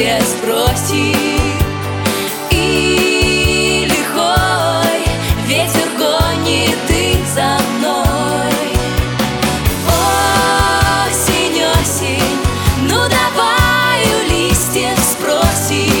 счастье спроси И лихой ветер гонит ты за мной. Осень, осень, ну давай у листьев спроси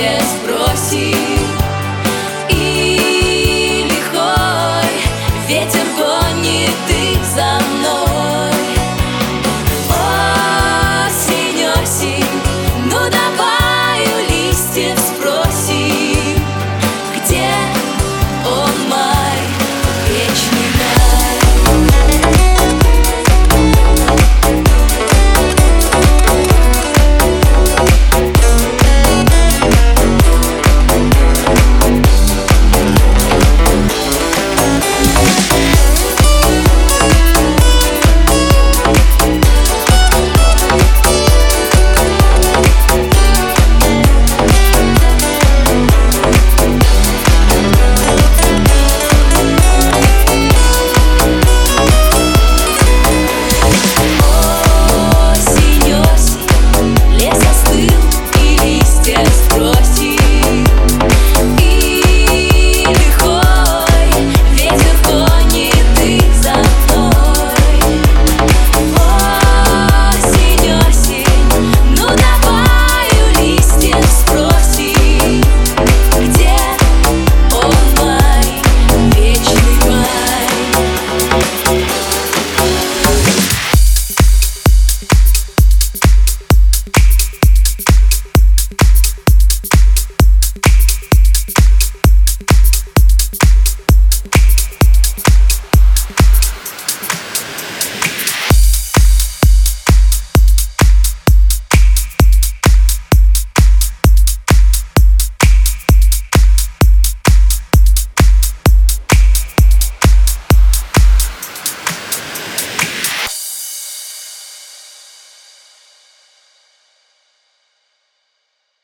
все спросит.